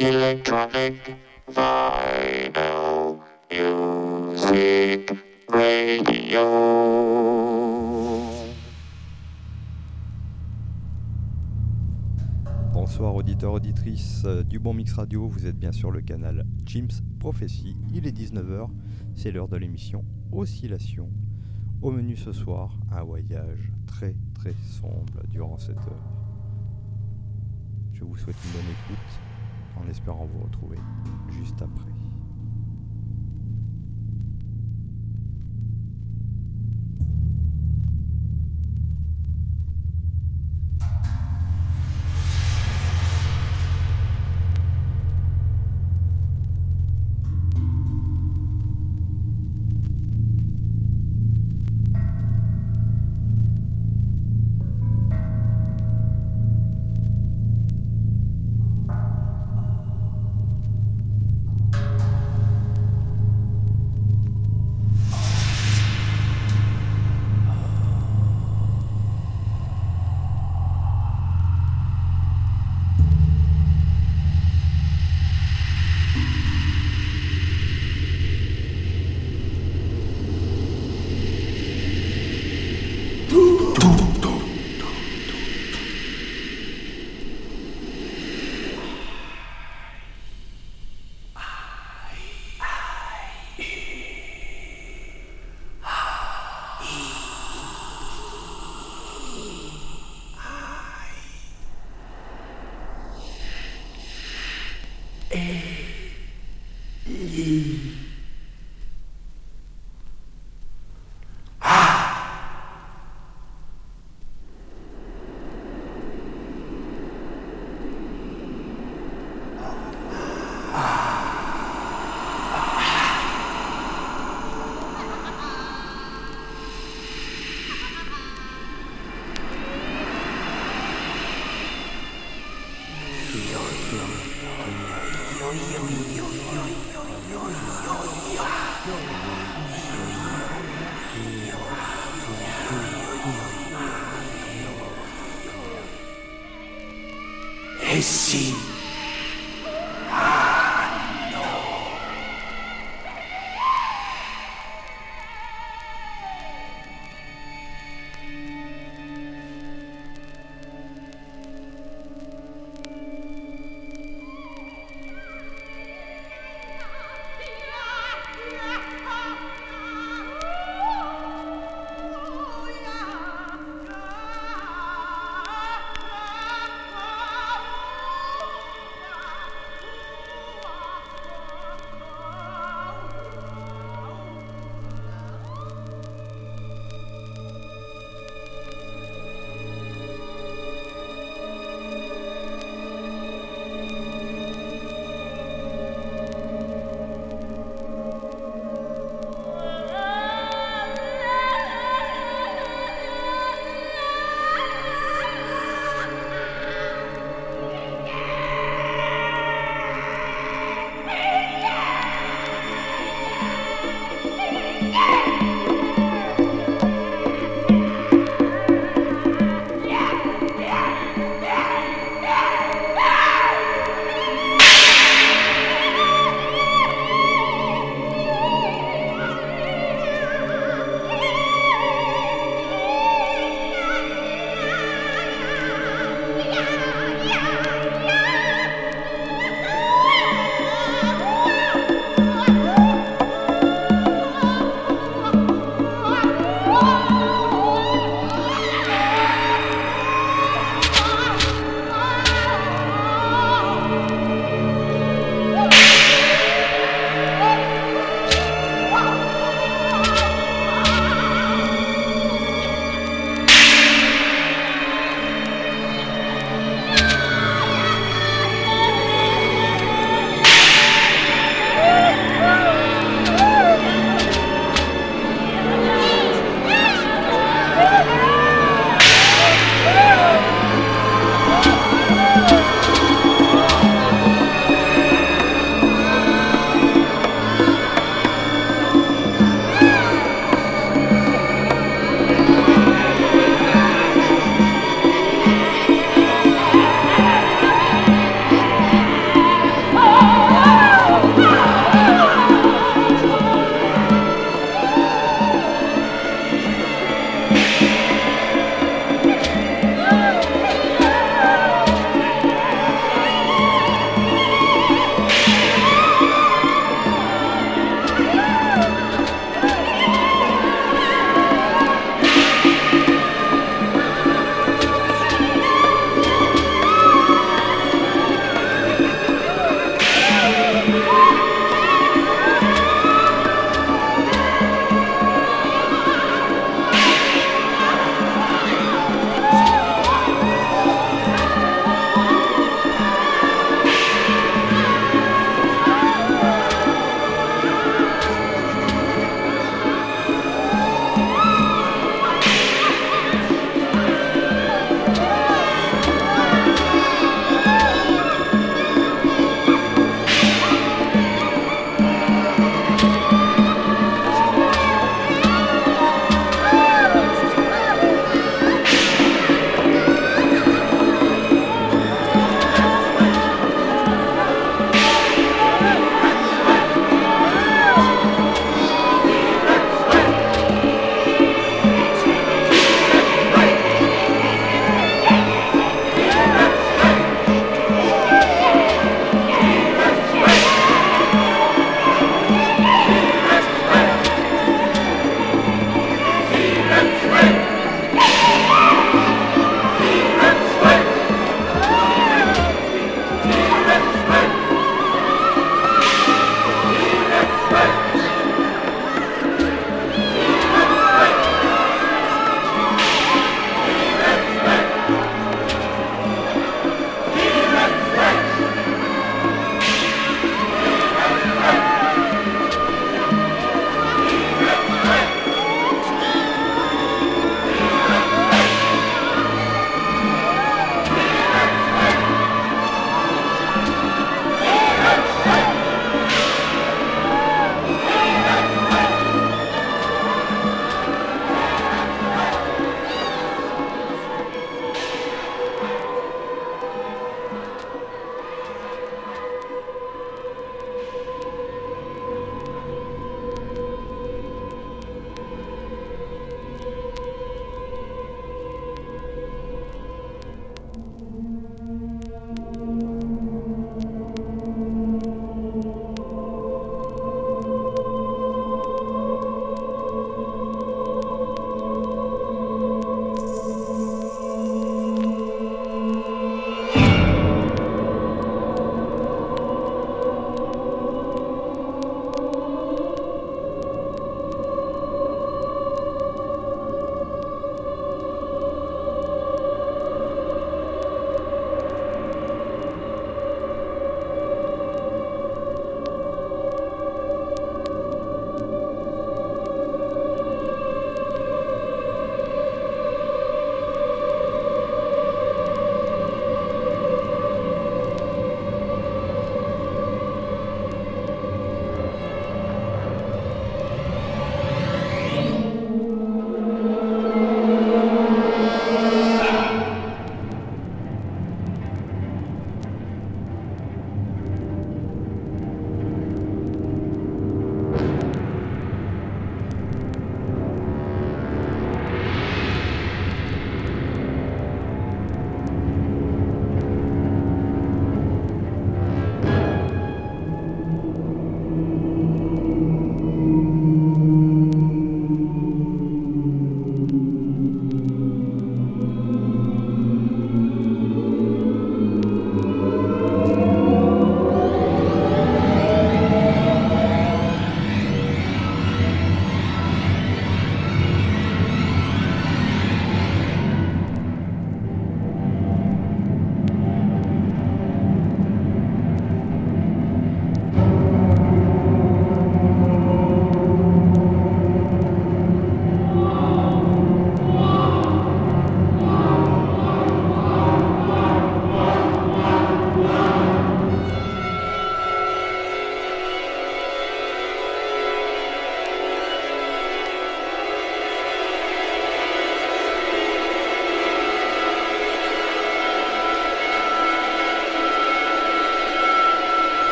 Electronic Vinyl Music Radio. Bonsoir auditeurs, auditrices du Bon Mix Radio, vous êtes bien sur le canal Jim's Prophecy, il est 19h, c'est l'heure de l'émission Oscillation. Au menu ce soir, un voyage très très sombre durant cette heure. Je vous souhaite une bonne écoute en espérant vous retrouver juste après.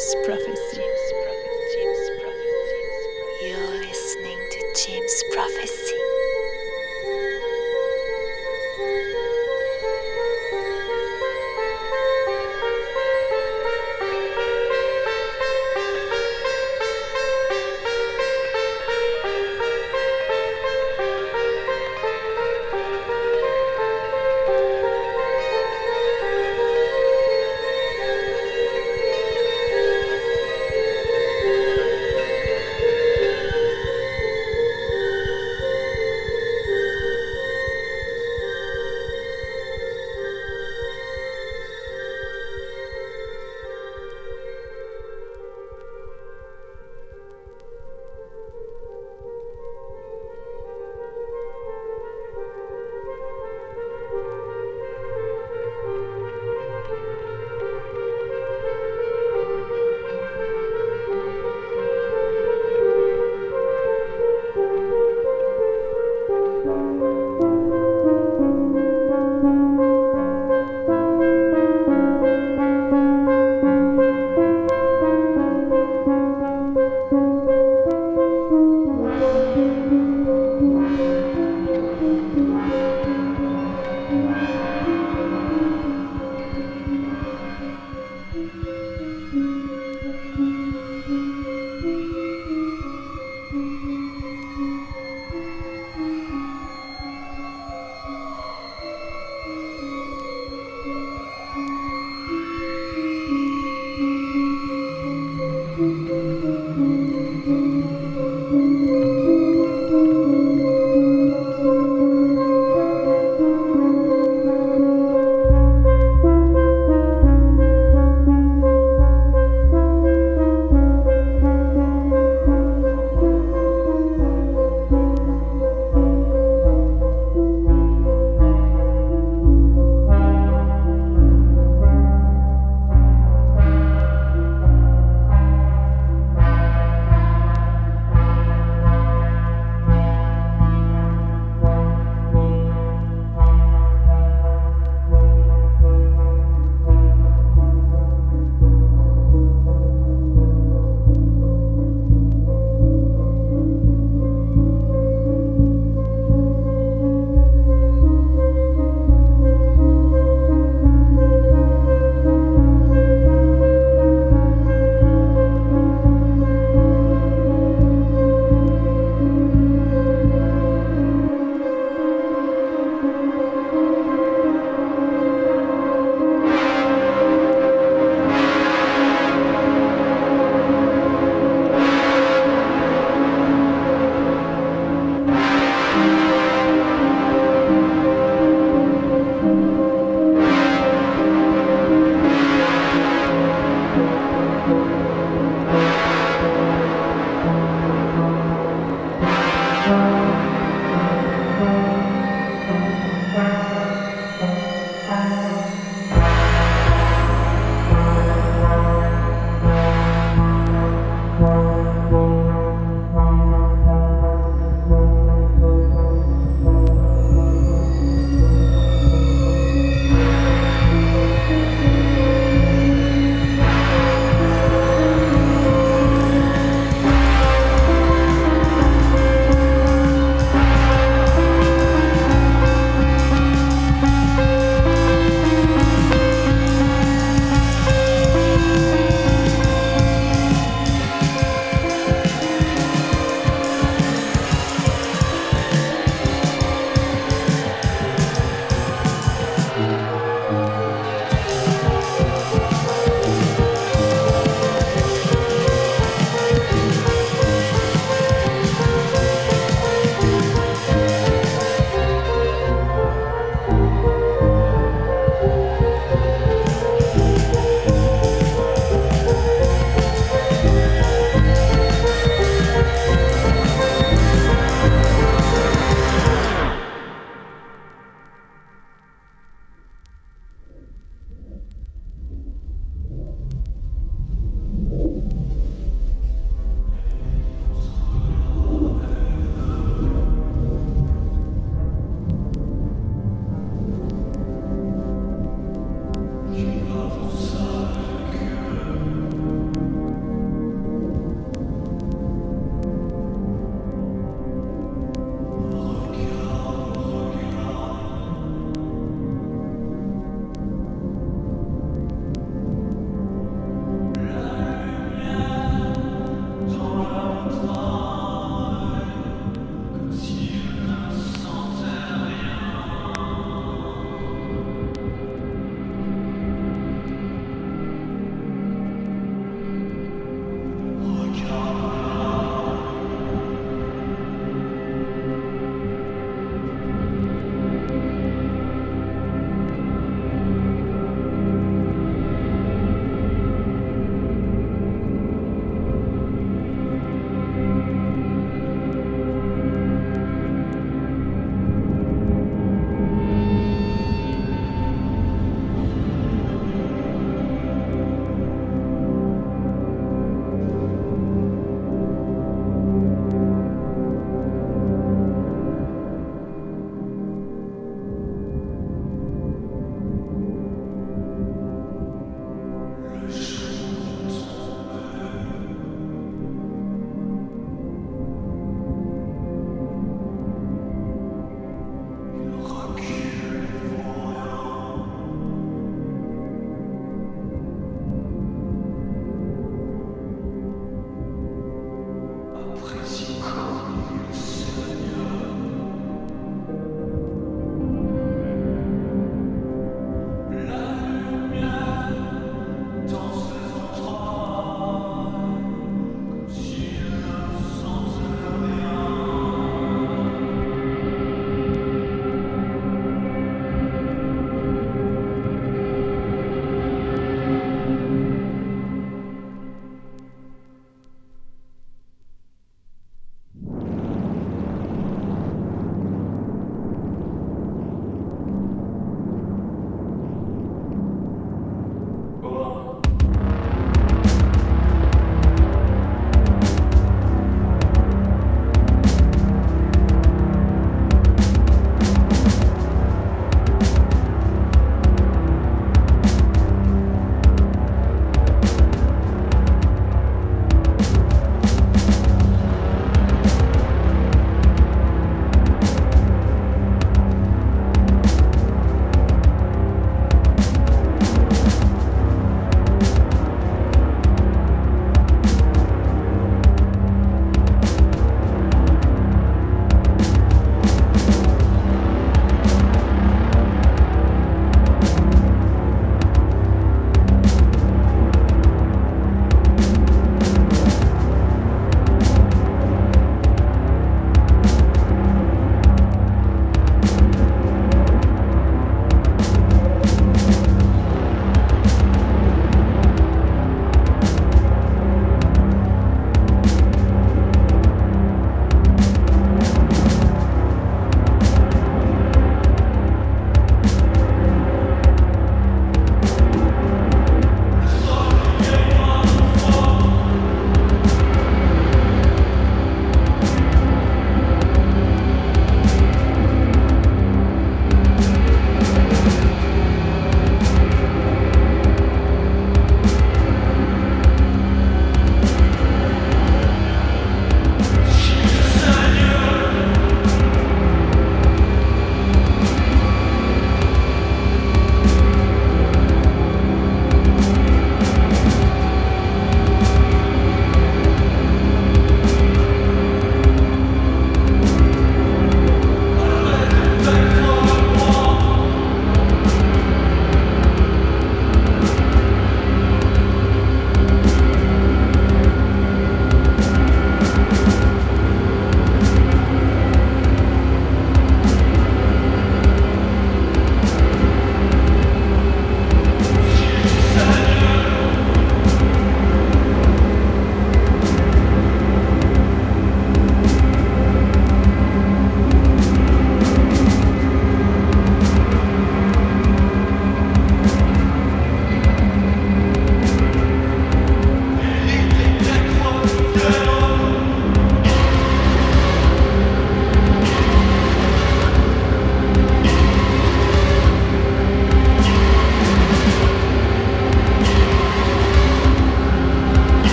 Jim's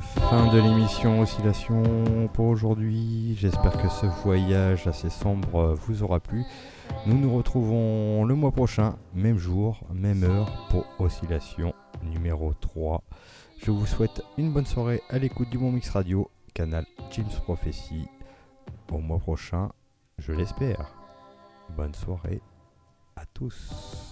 Fin de l'émission Oscillation pour aujourd'hui. J'espère que ce voyage assez sombre vous aura plu. Nous nous retrouvons le mois prochain, même jour, même heure, pour Oscillation numéro 3. Je vous souhaite une bonne soirée à l'écoute du Bon Mix Radio, canal James Prophecy. Au mois prochain, je l'espère. Bonne soirée à tous.